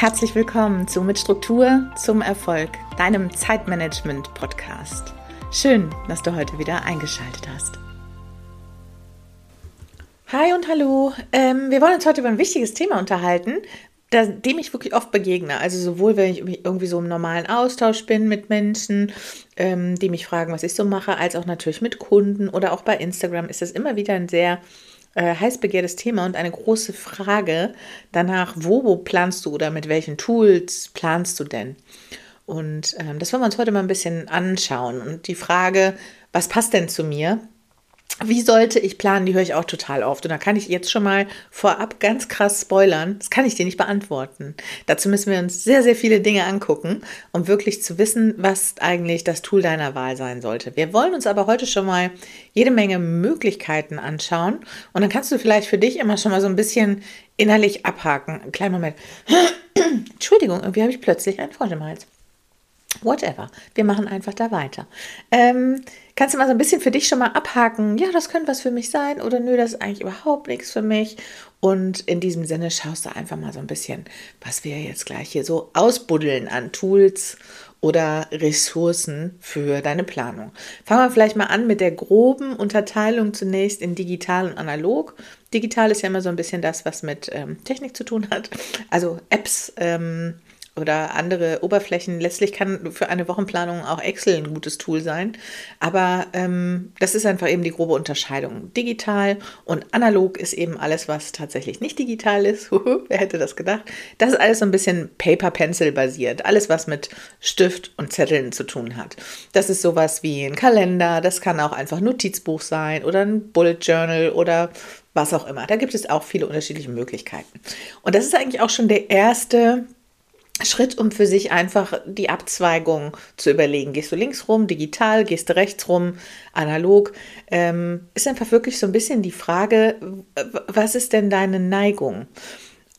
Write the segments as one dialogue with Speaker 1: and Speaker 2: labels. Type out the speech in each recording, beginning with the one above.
Speaker 1: Herzlich willkommen zu Mit Struktur zum Erfolg, deinem Zeitmanagement-Podcast. Schön, dass du heute wieder eingeschaltet hast. Hi und hallo. Ähm, wir wollen uns heute über ein wichtiges Thema unterhalten, dem ich wirklich oft begegne. Also sowohl, wenn ich irgendwie so im normalen Austausch bin mit Menschen, ähm, die mich fragen, was ich so mache, als auch natürlich mit Kunden oder auch bei Instagram ist das immer wieder ein sehr äh, heiß begehrtes Thema und eine große Frage danach, wo, wo planst du oder mit welchen Tools planst du denn? Und ähm, das wollen wir uns heute mal ein bisschen anschauen. Und die Frage, was passt denn zu mir? Wie sollte ich planen? Die höre ich auch total oft. Und da kann ich jetzt schon mal vorab ganz krass spoilern. Das kann ich dir nicht beantworten. Dazu müssen wir uns sehr, sehr viele Dinge angucken, um wirklich zu wissen, was eigentlich das Tool deiner Wahl sein sollte. Wir wollen uns aber heute schon mal jede Menge Möglichkeiten anschauen. Und dann kannst du vielleicht für dich immer schon mal so ein bisschen innerlich abhaken. Einen kleinen Moment. Entschuldigung, irgendwie habe ich plötzlich einen Frosch im Hals. Whatever. Wir machen einfach da weiter. Ähm, kannst du mal so ein bisschen für dich schon mal abhaken, ja, das könnte was für mich sein oder nö, das ist eigentlich überhaupt nichts für mich. Und in diesem Sinne schaust du einfach mal so ein bisschen, was wir jetzt gleich hier so ausbuddeln an Tools oder Ressourcen für deine Planung. Fangen wir vielleicht mal an mit der groben Unterteilung zunächst in digital und analog. Digital ist ja immer so ein bisschen das, was mit ähm, Technik zu tun hat. Also Apps, ähm, oder andere Oberflächen. Letztlich kann für eine Wochenplanung auch Excel ein gutes Tool sein. Aber ähm, das ist einfach eben die grobe Unterscheidung. Digital und analog ist eben alles, was tatsächlich nicht digital ist. Wer hätte das gedacht? Das ist alles so ein bisschen Paper-Pencil basiert. Alles, was mit Stift und Zetteln zu tun hat. Das ist sowas wie ein Kalender. Das kann auch einfach Notizbuch sein oder ein Bullet Journal oder was auch immer. Da gibt es auch viele unterschiedliche Möglichkeiten. Und das ist eigentlich auch schon der erste Schritt, um für sich einfach die Abzweigung zu überlegen. Gehst du links rum, digital, gehst du rechts rum, analog? Ähm, ist einfach wirklich so ein bisschen die Frage, was ist denn deine Neigung?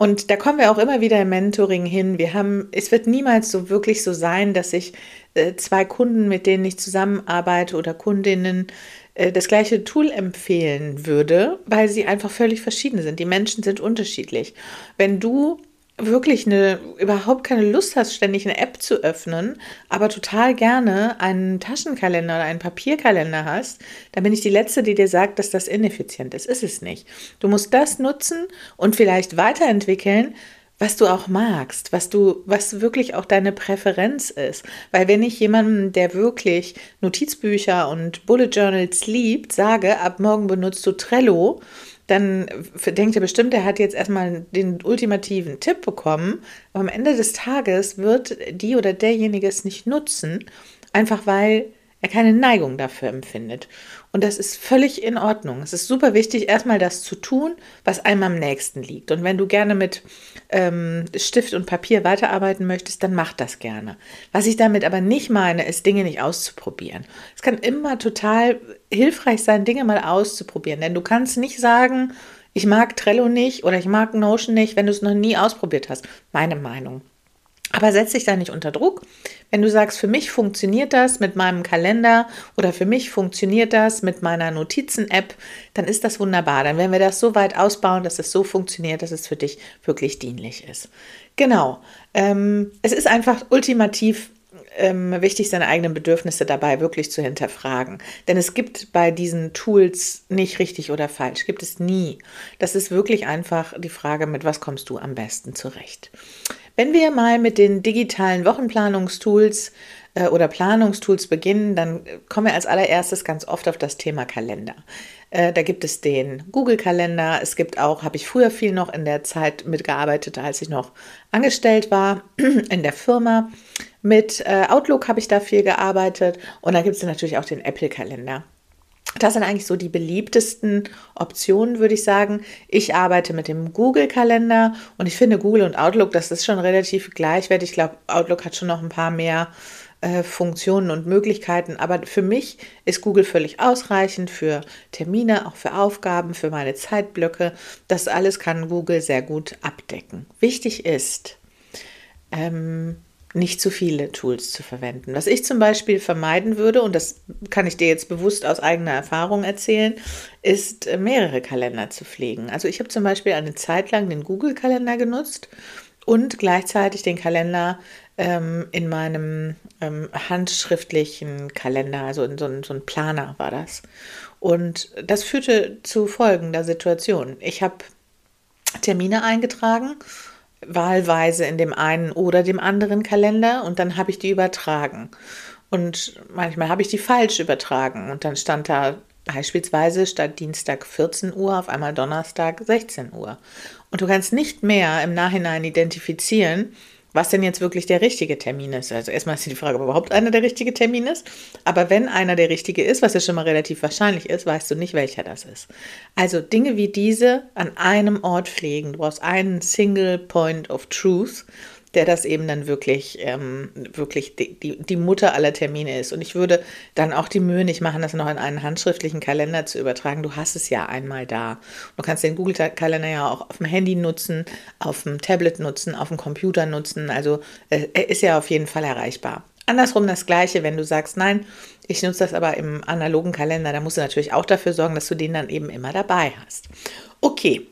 Speaker 1: Und da kommen wir auch immer wieder im Mentoring hin. Wir haben, es wird niemals so wirklich so sein, dass ich äh, zwei Kunden, mit denen ich zusammenarbeite oder Kundinnen äh, das gleiche Tool empfehlen würde, weil sie einfach völlig verschieden sind. Die Menschen sind unterschiedlich. Wenn du wirklich eine, überhaupt keine Lust hast, ständig eine App zu öffnen, aber total gerne einen Taschenkalender oder einen Papierkalender hast, dann bin ich die Letzte, die dir sagt, dass das ineffizient ist. Ist es nicht. Du musst das nutzen und vielleicht weiterentwickeln, was du auch magst, was du, was wirklich auch deine Präferenz ist. Weil wenn ich jemandem, der wirklich Notizbücher und Bullet Journals liebt, sage, ab morgen benutzt du Trello, dann denkt er bestimmt, er hat jetzt erstmal den ultimativen Tipp bekommen. Aber am Ende des Tages wird die oder derjenige es nicht nutzen, einfach weil er keine Neigung dafür empfindet. Und das ist völlig in Ordnung. Es ist super wichtig, erstmal das zu tun, was einem am nächsten liegt. Und wenn du gerne mit ähm, Stift und Papier weiterarbeiten möchtest, dann mach das gerne. Was ich damit aber nicht meine, ist, Dinge nicht auszuprobieren. Es kann immer total hilfreich sein, Dinge mal auszuprobieren. Denn du kannst nicht sagen, ich mag Trello nicht oder ich mag Notion nicht, wenn du es noch nie ausprobiert hast. Meine Meinung. Aber setz dich da nicht unter Druck. Wenn du sagst, für mich funktioniert das mit meinem Kalender oder für mich funktioniert das mit meiner Notizen-App, dann ist das wunderbar. Dann werden wir das so weit ausbauen, dass es so funktioniert, dass es für dich wirklich dienlich ist. Genau. Ähm, es ist einfach ultimativ ähm, wichtig, seine eigenen Bedürfnisse dabei wirklich zu hinterfragen. Denn es gibt bei diesen Tools nicht richtig oder falsch, gibt es nie. Das ist wirklich einfach die Frage, mit was kommst du am besten zurecht. Wenn wir mal mit den digitalen Wochenplanungstools äh, oder Planungstools beginnen, dann kommen wir als allererstes ganz oft auf das Thema Kalender. Äh, da gibt es den Google-Kalender. Es gibt auch, habe ich früher viel noch in der Zeit mitgearbeitet, als ich noch angestellt war in der Firma. Mit äh, Outlook habe ich da viel gearbeitet. Und da gibt es natürlich auch den Apple-Kalender. Das sind eigentlich so die beliebtesten Optionen, würde ich sagen. Ich arbeite mit dem Google-Kalender und ich finde Google und Outlook, das ist schon relativ gleichwertig. Ich glaube, Outlook hat schon noch ein paar mehr äh, Funktionen und Möglichkeiten, aber für mich ist Google völlig ausreichend für Termine, auch für Aufgaben, für meine Zeitblöcke. Das alles kann Google sehr gut abdecken. Wichtig ist, ähm, nicht zu viele Tools zu verwenden. Was ich zum Beispiel vermeiden würde, und das kann ich dir jetzt bewusst aus eigener Erfahrung erzählen, ist äh, mehrere Kalender zu pflegen. Also ich habe zum Beispiel eine Zeit lang den Google-Kalender genutzt und gleichzeitig den Kalender ähm, in meinem ähm, handschriftlichen Kalender, also in so, ein, so ein Planer war das. Und das führte zu folgender Situation. Ich habe Termine eingetragen, wahlweise in dem einen oder dem anderen Kalender und dann habe ich die übertragen. Und manchmal habe ich die falsch übertragen und dann stand da beispielsweise statt Dienstag 14 Uhr auf einmal Donnerstag 16 Uhr. Und du kannst nicht mehr im Nachhinein identifizieren, was denn jetzt wirklich der richtige Termin ist. Also erstmal ist die Frage, ob überhaupt einer der richtige Termin ist. Aber wenn einer der richtige ist, was ja schon mal relativ wahrscheinlich ist, weißt du nicht, welcher das ist. Also Dinge wie diese an einem Ort pflegen. Du brauchst einen Single Point of Truth der das eben dann wirklich, ähm, wirklich die, die, die, Mutter aller Termine ist. Und ich würde dann auch die Mühe nicht machen, das noch in einen handschriftlichen Kalender zu übertragen. Du hast es ja einmal da. Du kannst den Google-Kalender ja auch auf dem Handy nutzen, auf dem Tablet nutzen, auf dem Computer nutzen. Also äh, er ist ja auf jeden Fall erreichbar. Andersrum das Gleiche, wenn du sagst, nein, ich nutze das aber im analogen Kalender, da musst du natürlich auch dafür sorgen, dass du den dann eben immer dabei hast. Okay,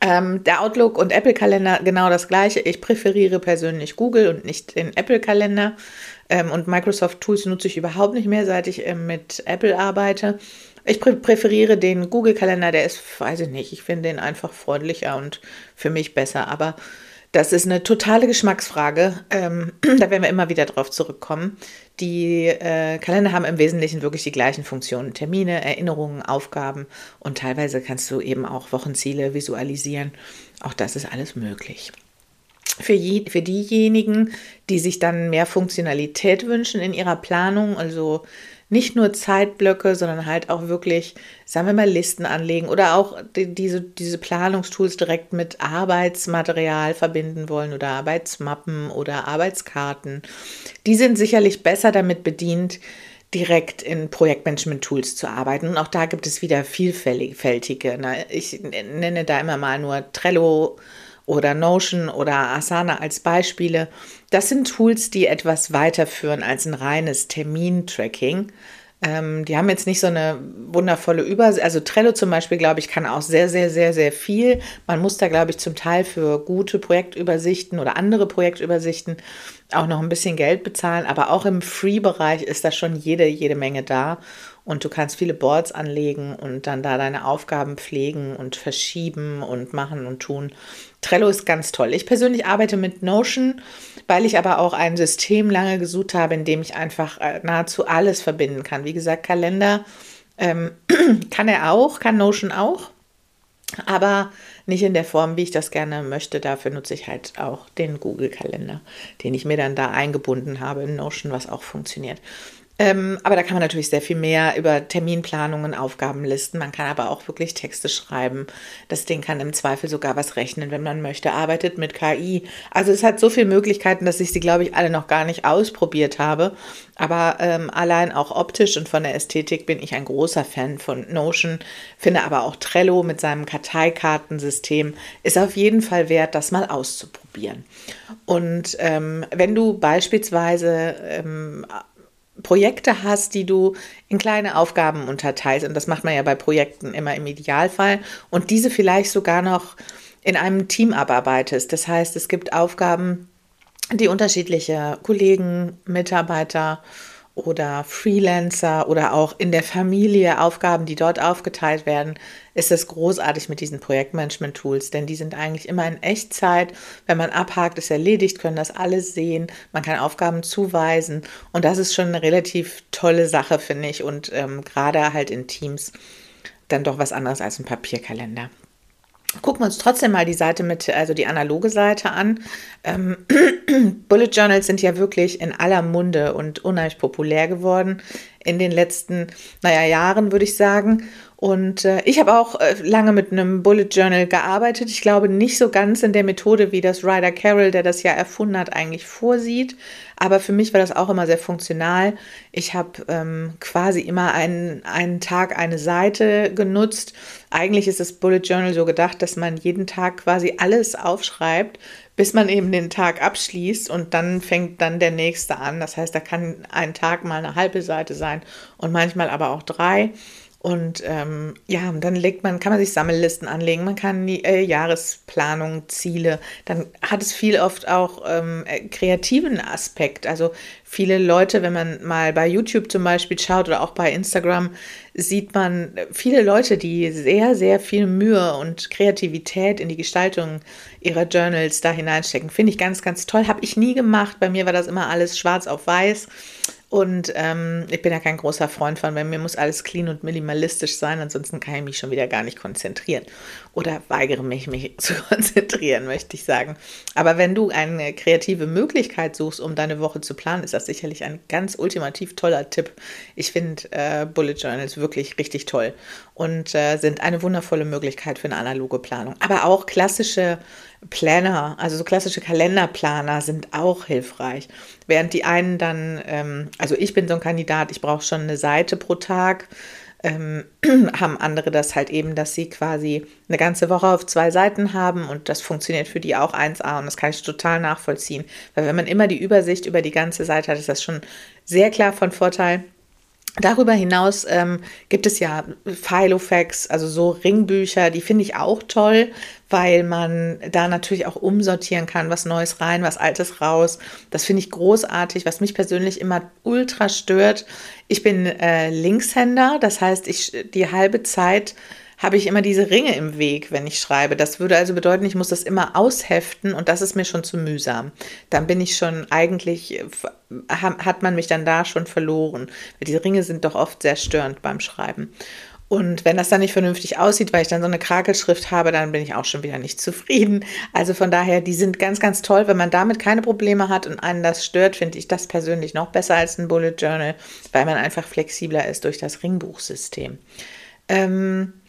Speaker 1: ähm, der Outlook und Apple-Kalender genau das gleiche. Ich präferiere persönlich Google und nicht den Apple-Kalender. Ähm, und Microsoft Tools nutze ich überhaupt nicht mehr, seit ich ähm, mit Apple arbeite. Ich prä präferiere den Google-Kalender, der ist, weiß ich nicht, ich finde den einfach freundlicher und für mich besser. Aber das ist eine totale Geschmacksfrage. Ähm, da werden wir immer wieder drauf zurückkommen. Die äh, Kalender haben im Wesentlichen wirklich die gleichen Funktionen. Termine, Erinnerungen, Aufgaben und teilweise kannst du eben auch Wochenziele visualisieren. Auch das ist alles möglich. Für, je, für diejenigen, die sich dann mehr Funktionalität wünschen in ihrer Planung, also nicht nur Zeitblöcke, sondern halt auch wirklich, sagen wir mal, Listen anlegen oder auch die, diese, diese Planungstools direkt mit Arbeitsmaterial verbinden wollen oder Arbeitsmappen oder Arbeitskarten. Die sind sicherlich besser damit bedient, direkt in Projektmanagement-Tools zu arbeiten. Und auch da gibt es wieder vielfältige. Ne? Ich nenne da immer mal nur Trello oder Notion oder Asana als Beispiele. Das sind Tools, die etwas weiterführen als ein reines Termintracking. Ähm, die haben jetzt nicht so eine wundervolle Übersicht. Also Trello zum Beispiel, glaube ich, kann auch sehr, sehr, sehr, sehr viel. Man muss da, glaube ich, zum Teil für gute Projektübersichten oder andere Projektübersichten auch noch ein bisschen Geld bezahlen. Aber auch im Free-Bereich ist da schon jede, jede Menge da. Und du kannst viele Boards anlegen und dann da deine Aufgaben pflegen und verschieben und machen und tun. Trello ist ganz toll. Ich persönlich arbeite mit Notion, weil ich aber auch ein System lange gesucht habe, in dem ich einfach äh, nahezu alles verbinden kann. Wie gesagt, Kalender ähm, kann er auch, kann Notion auch, aber nicht in der Form, wie ich das gerne möchte. Dafür nutze ich halt auch den Google-Kalender, den ich mir dann da eingebunden habe in Notion, was auch funktioniert. Ähm, aber da kann man natürlich sehr viel mehr über Terminplanungen, Aufgabenlisten. Man kann aber auch wirklich Texte schreiben. Das Ding kann im Zweifel sogar was rechnen, wenn man möchte. Arbeitet mit KI. Also es hat so viele Möglichkeiten, dass ich sie, glaube ich, alle noch gar nicht ausprobiert habe. Aber ähm, allein auch optisch und von der Ästhetik bin ich ein großer Fan von Notion. Finde aber auch Trello mit seinem Karteikartensystem ist auf jeden Fall wert, das mal auszuprobieren. Und ähm, wenn du beispielsweise ähm, Projekte hast, die du in kleine Aufgaben unterteilst. Und das macht man ja bei Projekten immer im Idealfall. Und diese vielleicht sogar noch in einem Team abarbeitest. Das heißt, es gibt Aufgaben, die unterschiedliche Kollegen, Mitarbeiter oder Freelancer oder auch in der Familie Aufgaben, die dort aufgeteilt werden, ist es großartig mit diesen Projektmanagement-Tools, denn die sind eigentlich immer in Echtzeit. Wenn man abhakt, ist erledigt, können das alles sehen. Man kann Aufgaben zuweisen und das ist schon eine relativ tolle Sache, finde ich. Und ähm, gerade halt in Teams dann doch was anderes als ein Papierkalender. Gucken wir uns trotzdem mal die Seite mit, also die analoge Seite an. Ähm, Bullet Journals sind ja wirklich in aller Munde und unheimlich populär geworden in den letzten, naja, Jahren, würde ich sagen. Und äh, ich habe auch äh, lange mit einem Bullet Journal gearbeitet. Ich glaube nicht so ganz in der Methode, wie das Ryder Carroll, der das ja erfunden hat, eigentlich vorsieht. Aber für mich war das auch immer sehr funktional. Ich habe ähm, quasi immer einen, einen Tag eine Seite genutzt. Eigentlich ist das Bullet Journal so gedacht, dass man jeden Tag quasi alles aufschreibt, bis man eben den Tag abschließt und dann fängt dann der nächste an. Das heißt, da kann ein Tag mal eine halbe Seite sein und manchmal aber auch drei. Und ähm, ja, dann legt man, kann man sich Sammellisten anlegen, man kann die äh, Jahresplanung, Ziele. Dann hat es viel oft auch ähm, äh, kreativen Aspekt. Also viele Leute, wenn man mal bei YouTube zum Beispiel schaut oder auch bei Instagram, sieht man viele Leute, die sehr, sehr viel Mühe und Kreativität in die Gestaltung ihrer Journals da hineinstecken. Finde ich ganz, ganz toll. Habe ich nie gemacht. Bei mir war das immer alles schwarz auf weiß. Und ähm, ich bin ja kein großer Freund von, weil mir muss alles clean und minimalistisch sein, ansonsten kann ich mich schon wieder gar nicht konzentrieren. Oder weigere mich, mich zu konzentrieren, möchte ich sagen. Aber wenn du eine kreative Möglichkeit suchst, um deine Woche zu planen, ist das sicherlich ein ganz ultimativ toller Tipp. Ich finde äh, Bullet Journals wirklich richtig toll und äh, sind eine wundervolle Möglichkeit für eine analoge Planung. Aber auch klassische Planner, also so klassische Kalenderplaner sind auch hilfreich. Während die einen dann, ähm, also ich bin so ein Kandidat, ich brauche schon eine Seite pro Tag, ähm, haben andere das halt eben, dass sie quasi eine ganze Woche auf zwei Seiten haben und das funktioniert für die auch 1A und das kann ich total nachvollziehen. Weil wenn man immer die Übersicht über die ganze Seite hat, ist das schon sehr klar von Vorteil. Darüber hinaus ähm, gibt es ja Filofax, also so Ringbücher, die finde ich auch toll, weil man da natürlich auch umsortieren kann, was Neues rein, was Altes raus. Das finde ich großartig, was mich persönlich immer ultra stört. Ich bin äh, Linkshänder, das heißt, ich die halbe Zeit habe ich immer diese Ringe im Weg, wenn ich schreibe. Das würde also bedeuten, ich muss das immer ausheften und das ist mir schon zu mühsam. Dann bin ich schon eigentlich, hat man mich dann da schon verloren. Weil diese Ringe sind doch oft sehr störend beim Schreiben. Und wenn das dann nicht vernünftig aussieht, weil ich dann so eine Krakelschrift habe, dann bin ich auch schon wieder nicht zufrieden. Also von daher, die sind ganz, ganz toll. Wenn man damit keine Probleme hat und einen das stört, finde ich das persönlich noch besser als ein Bullet Journal, weil man einfach flexibler ist durch das Ringbuchsystem. Ähm,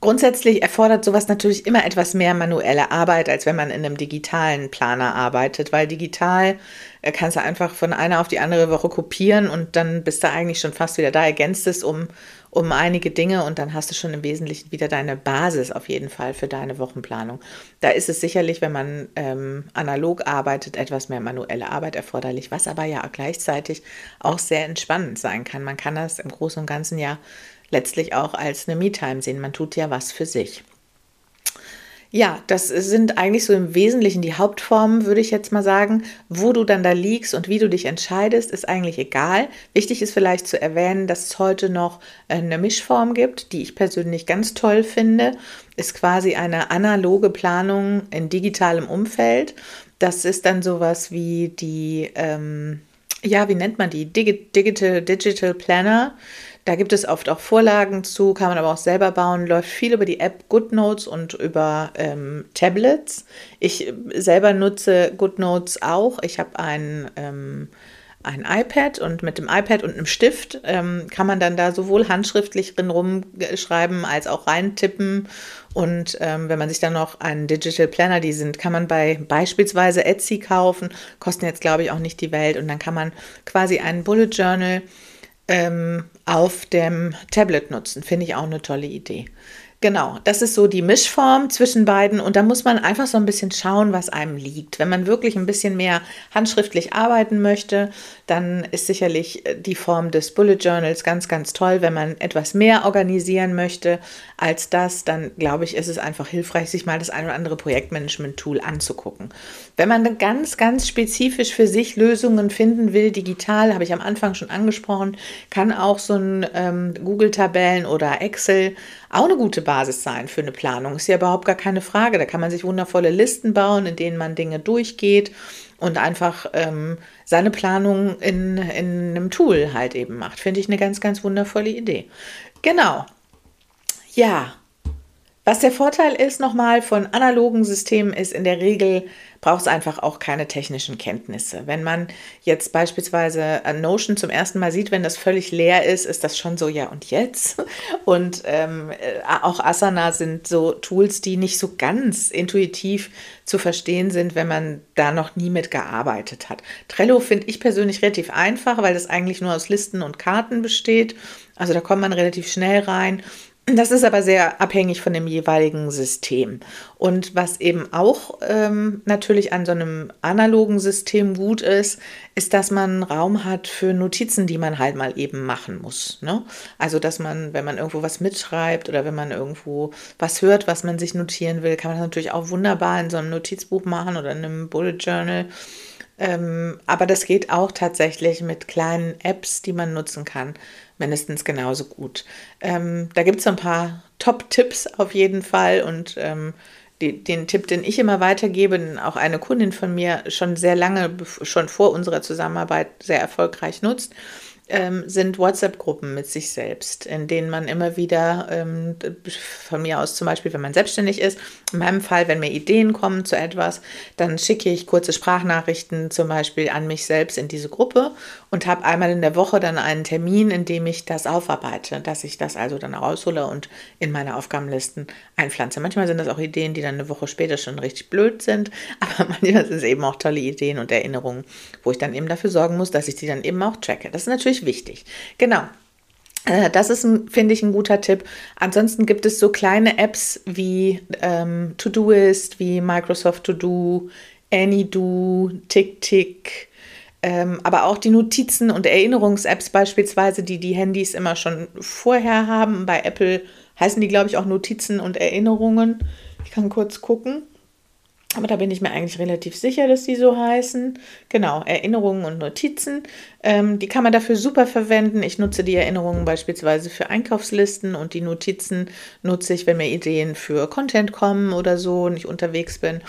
Speaker 1: Grundsätzlich erfordert sowas natürlich immer etwas mehr manuelle Arbeit, als wenn man in einem digitalen Planer arbeitet, weil digital äh, kannst du einfach von einer auf die andere Woche kopieren und dann bist du eigentlich schon fast wieder da, ergänzt es um, um einige Dinge und dann hast du schon im Wesentlichen wieder deine Basis auf jeden Fall für deine Wochenplanung. Da ist es sicherlich, wenn man ähm, analog arbeitet, etwas mehr manuelle Arbeit erforderlich, was aber ja gleichzeitig auch sehr entspannend sein kann. Man kann das im Großen und Ganzen ja letztlich auch als eine Me-Time sehen. Man tut ja was für sich. Ja, das sind eigentlich so im Wesentlichen die Hauptformen, würde ich jetzt mal sagen. Wo du dann da liegst und wie du dich entscheidest, ist eigentlich egal. Wichtig ist vielleicht zu erwähnen, dass es heute noch eine Mischform gibt, die ich persönlich ganz toll finde. Ist quasi eine analoge Planung in digitalem Umfeld. Das ist dann sowas wie die, ähm, ja, wie nennt man die? Digital, Digital Planner. Da gibt es oft auch Vorlagen zu, kann man aber auch selber bauen, läuft viel über die App GoodNotes und über ähm, Tablets. Ich äh, selber nutze GoodNotes auch. Ich habe ein, ähm, ein iPad und mit dem iPad und einem Stift ähm, kann man dann da sowohl handschriftlich drin rumschreiben als auch reintippen. Und ähm, wenn man sich dann noch einen Digital Planner, die sind, kann man bei beispielsweise Etsy kaufen, kosten jetzt glaube ich auch nicht die Welt. Und dann kann man quasi einen Bullet Journal ähm, auf dem Tablet nutzen. Finde ich auch eine tolle Idee. Genau, das ist so die Mischform zwischen beiden und da muss man einfach so ein bisschen schauen, was einem liegt. Wenn man wirklich ein bisschen mehr handschriftlich arbeiten möchte, dann ist sicherlich äh, die Form des Bullet Journals ganz, ganz toll. Wenn man etwas mehr organisieren möchte als das, dann glaube ich, ist es einfach hilfreich, sich mal das ein oder andere Projektmanagement-Tool anzugucken. Wenn man ganz, ganz spezifisch für sich Lösungen finden will, digital, habe ich am Anfang schon angesprochen, kann auch so ein ähm, Google-Tabellen oder Excel auch eine gute Basis sein für eine Planung. Ist ja überhaupt gar keine Frage. Da kann man sich wundervolle Listen bauen, in denen man Dinge durchgeht und einfach ähm, seine Planung in, in einem Tool halt eben macht. Finde ich eine ganz, ganz wundervolle Idee. Genau. Ja, was der Vorteil ist nochmal von analogen Systemen ist, in der Regel braucht es einfach auch keine technischen Kenntnisse. Wenn man jetzt beispielsweise Notion zum ersten Mal sieht, wenn das völlig leer ist, ist das schon so, ja und jetzt? Und ähm, äh, auch Asana sind so Tools, die nicht so ganz intuitiv zu verstehen sind, wenn man da noch nie mit gearbeitet hat. Trello finde ich persönlich relativ einfach, weil das eigentlich nur aus Listen und Karten besteht. Also da kommt man relativ schnell rein. Das ist aber sehr abhängig von dem jeweiligen System. Und was eben auch ähm, natürlich an so einem analogen System gut ist, ist, dass man Raum hat für Notizen, die man halt mal eben machen muss. Ne? Also, dass man, wenn man irgendwo was mitschreibt oder wenn man irgendwo was hört, was man sich notieren will, kann man das natürlich auch wunderbar in so einem Notizbuch machen oder in einem Bullet Journal. Ähm, aber das geht auch tatsächlich mit kleinen Apps, die man nutzen kann mindestens genauso gut. Ähm, da gibt es ein paar Top-Tipps auf jeden Fall und ähm, die, den Tipp, den ich immer weitergebe, auch eine Kundin von mir schon sehr lange, schon vor unserer Zusammenarbeit sehr erfolgreich nutzt, ähm, sind WhatsApp-Gruppen mit sich selbst, in denen man immer wieder, ähm, von mir aus zum Beispiel, wenn man selbstständig ist, in meinem Fall, wenn mir Ideen kommen zu etwas, dann schicke ich kurze Sprachnachrichten zum Beispiel an mich selbst in diese Gruppe und habe einmal in der Woche dann einen Termin, in dem ich das aufarbeite, dass ich das also dann raushole und in meine Aufgabenlisten einpflanze. Manchmal sind das auch Ideen, die dann eine Woche später schon richtig blöd sind, aber manchmal sind es eben auch tolle Ideen und Erinnerungen, wo ich dann eben dafür sorgen muss, dass ich die dann eben auch tracke. Das ist natürlich wichtig. Genau. Äh, das ist, finde ich, ein guter Tipp. Ansonsten gibt es so kleine Apps wie ähm, Todoist, wie Microsoft To Do, AnyDo, TickTick, ähm, aber auch die Notizen- und Erinnerungs-Apps beispielsweise, die die Handys immer schon vorher haben. Bei Apple heißen die, glaube ich, auch Notizen und Erinnerungen. Ich kann kurz gucken. Aber da bin ich mir eigentlich relativ sicher, dass die so heißen. Genau, Erinnerungen und Notizen. Ähm, die kann man dafür super verwenden. Ich nutze die Erinnerungen beispielsweise für Einkaufslisten und die Notizen nutze ich, wenn mir Ideen für Content kommen oder so und ich unterwegs bin.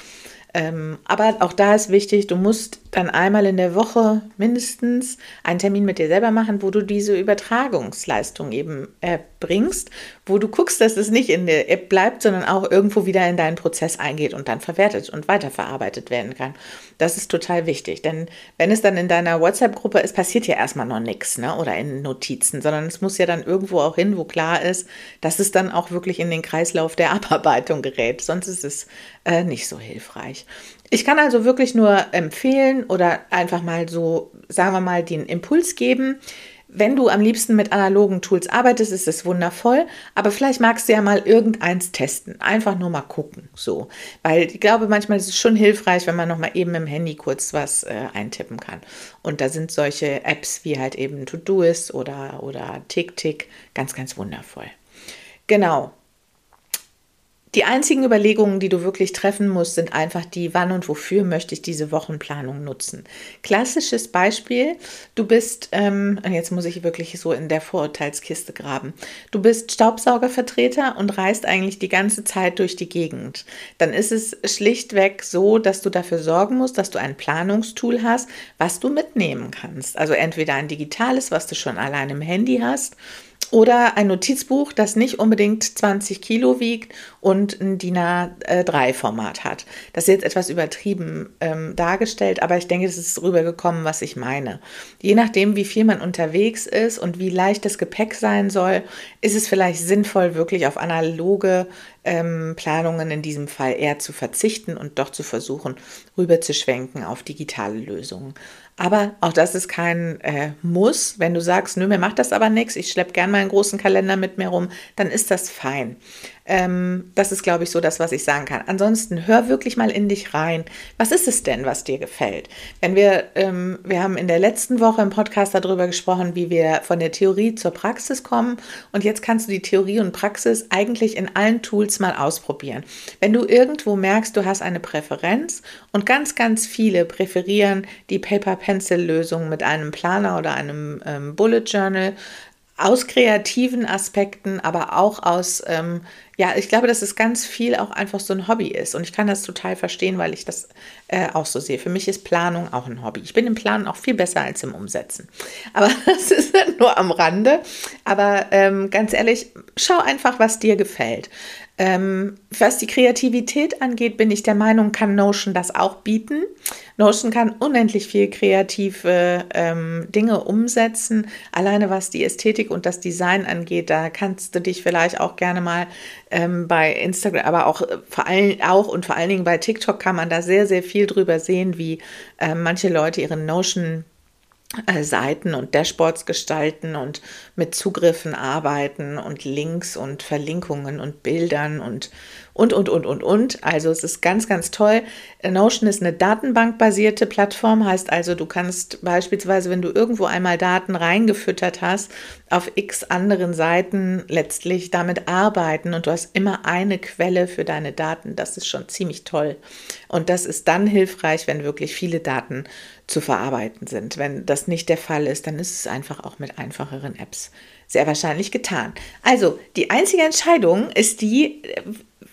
Speaker 1: Ähm, aber auch da ist wichtig, du musst dann einmal in der Woche mindestens einen Termin mit dir selber machen, wo du diese Übertragungsleistung eben erbringst, wo du guckst, dass es nicht in der App bleibt, sondern auch irgendwo wieder in deinen Prozess eingeht und dann verwertet und weiterverarbeitet werden kann. Das ist total wichtig, denn wenn es dann in deiner WhatsApp-Gruppe ist, passiert ja erstmal noch nichts ne? oder in Notizen, sondern es muss ja dann irgendwo auch hin, wo klar ist, dass es dann auch wirklich in den Kreislauf der Abarbeitung gerät. Sonst ist es äh, nicht so hilfreich. Ich kann also wirklich nur empfehlen oder einfach mal so, sagen wir mal, den Impuls geben. Wenn du am liebsten mit analogen Tools arbeitest, ist es wundervoll, aber vielleicht magst du ja mal irgendeins testen. Einfach nur mal gucken, so. Weil ich glaube, manchmal ist es schon hilfreich, wenn man noch mal eben im Handy kurz was äh, eintippen kann. Und da sind solche Apps wie halt eben Todoist oder, oder TickTick ganz, ganz wundervoll. Genau. Die einzigen Überlegungen, die du wirklich treffen musst, sind einfach die, wann und wofür möchte ich diese Wochenplanung nutzen. Klassisches Beispiel, du bist, ähm, jetzt muss ich wirklich so in der Vorurteilskiste graben, du bist Staubsaugervertreter und reist eigentlich die ganze Zeit durch die Gegend. Dann ist es schlichtweg so, dass du dafür sorgen musst, dass du ein Planungstool hast, was du mitnehmen kannst. Also entweder ein digitales, was du schon allein im Handy hast, oder ein Notizbuch, das nicht unbedingt 20 Kilo wiegt und ein DIN A3-Format hat. Das ist jetzt etwas übertrieben ähm, dargestellt, aber ich denke, es ist rübergekommen, was ich meine. Je nachdem, wie viel man unterwegs ist und wie leicht das Gepäck sein soll, ist es vielleicht sinnvoll, wirklich auf analoge ähm, Planungen in diesem Fall eher zu verzichten und doch zu versuchen, rüberzuschwenken auf digitale Lösungen. Aber auch das ist kein äh, Muss. Wenn du sagst, nö, mir macht das aber nichts, ich schleppe gern meinen großen Kalender mit mir rum, dann ist das fein. Ähm, das ist, glaube ich, so das, was ich sagen kann. Ansonsten hör wirklich mal in dich rein. Was ist es denn, was dir gefällt? Wenn wir, ähm, wir haben in der letzten Woche im Podcast darüber gesprochen, wie wir von der Theorie zur Praxis kommen. Und jetzt kannst du die Theorie und Praxis eigentlich in allen Tools mal ausprobieren. Wenn du irgendwo merkst, du hast eine Präferenz und ganz, ganz viele präferieren die Paper-Pencil-Lösung mit einem Planer oder einem ähm, Bullet Journal, aus kreativen Aspekten, aber auch aus, ähm, ja, ich glaube, dass es ganz viel auch einfach so ein Hobby ist. Und ich kann das total verstehen, weil ich das äh, auch so sehe. Für mich ist Planung auch ein Hobby. Ich bin im Planen auch viel besser als im Umsetzen. Aber das ist nur am Rande. Aber ähm, ganz ehrlich, schau einfach, was dir gefällt. Ähm, was die Kreativität angeht, bin ich der Meinung, kann Notion das auch bieten. Notion kann unendlich viel kreative ähm, Dinge umsetzen. Alleine was die Ästhetik und das Design angeht, da kannst du dich vielleicht auch gerne mal ähm, bei Instagram, aber auch äh, vor allem auch und vor allen Dingen bei TikTok kann man da sehr, sehr viel drüber sehen, wie äh, manche Leute ihren Notion Seiten und Dashboards gestalten und mit Zugriffen arbeiten und Links und Verlinkungen und Bildern und und, und, und, und, und. Also es ist ganz, ganz toll. Notion ist eine datenbankbasierte Plattform, heißt also, du kannst beispielsweise, wenn du irgendwo einmal Daten reingefüttert hast, auf x anderen Seiten letztlich damit arbeiten und du hast immer eine Quelle für deine Daten. Das ist schon ziemlich toll. Und das ist dann hilfreich, wenn wirklich viele Daten zu verarbeiten sind. Wenn das nicht der Fall ist, dann ist es einfach auch mit einfacheren Apps sehr wahrscheinlich getan. Also die einzige Entscheidung ist die,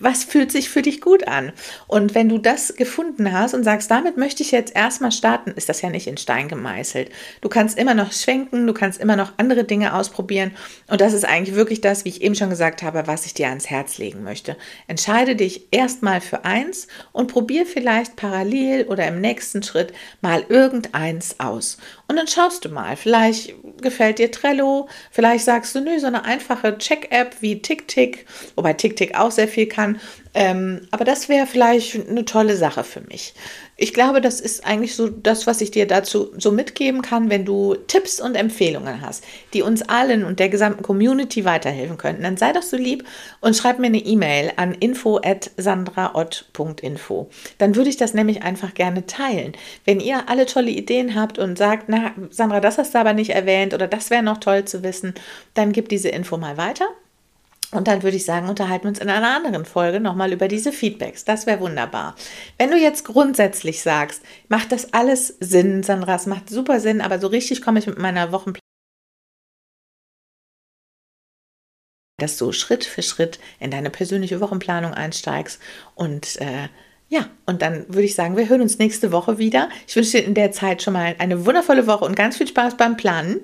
Speaker 1: was fühlt sich für dich gut an? Und wenn du das gefunden hast und sagst, damit möchte ich jetzt erstmal starten, ist das ja nicht in Stein gemeißelt. Du kannst immer noch schwenken, du kannst immer noch andere Dinge ausprobieren. Und das ist eigentlich wirklich das, wie ich eben schon gesagt habe, was ich dir ans Herz legen möchte. Entscheide dich erstmal für eins und probier vielleicht parallel oder im nächsten Schritt mal irgendeins aus. Und dann schaust du mal, vielleicht gefällt dir Trello, vielleicht sagst du, nö, so eine einfache Check-App wie TickTick, wobei TickTick auch sehr viel kann kann. Ähm, aber das wäre vielleicht eine tolle Sache für mich. Ich glaube, das ist eigentlich so das, was ich dir dazu so mitgeben kann, wenn du Tipps und Empfehlungen hast, die uns allen und der gesamten Community weiterhelfen könnten. Dann sei doch so lieb und schreib mir eine E-Mail an info@sandraott.info. Dann würde ich das nämlich einfach gerne teilen. Wenn ihr alle tolle Ideen habt und sagt, na Sandra, das hast du aber nicht erwähnt oder das wäre noch toll zu wissen, dann gib diese Info mal weiter. Und dann würde ich sagen, unterhalten wir uns in einer anderen Folge nochmal über diese Feedbacks. Das wäre wunderbar. Wenn du jetzt grundsätzlich sagst, macht das alles Sinn, Sandra, es macht super Sinn, aber so richtig komme ich mit meiner Wochenplanung, dass du Schritt für Schritt in deine persönliche Wochenplanung einsteigst und äh, ja, und dann würde ich sagen, wir hören uns nächste Woche wieder. Ich wünsche dir in der Zeit schon mal eine wundervolle Woche und ganz viel Spaß beim Planen.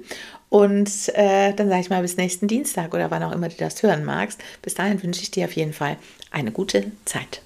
Speaker 1: Und äh, dann sage ich mal bis nächsten Dienstag oder wann auch immer du das hören magst. Bis dahin wünsche ich dir auf jeden Fall eine gute Zeit.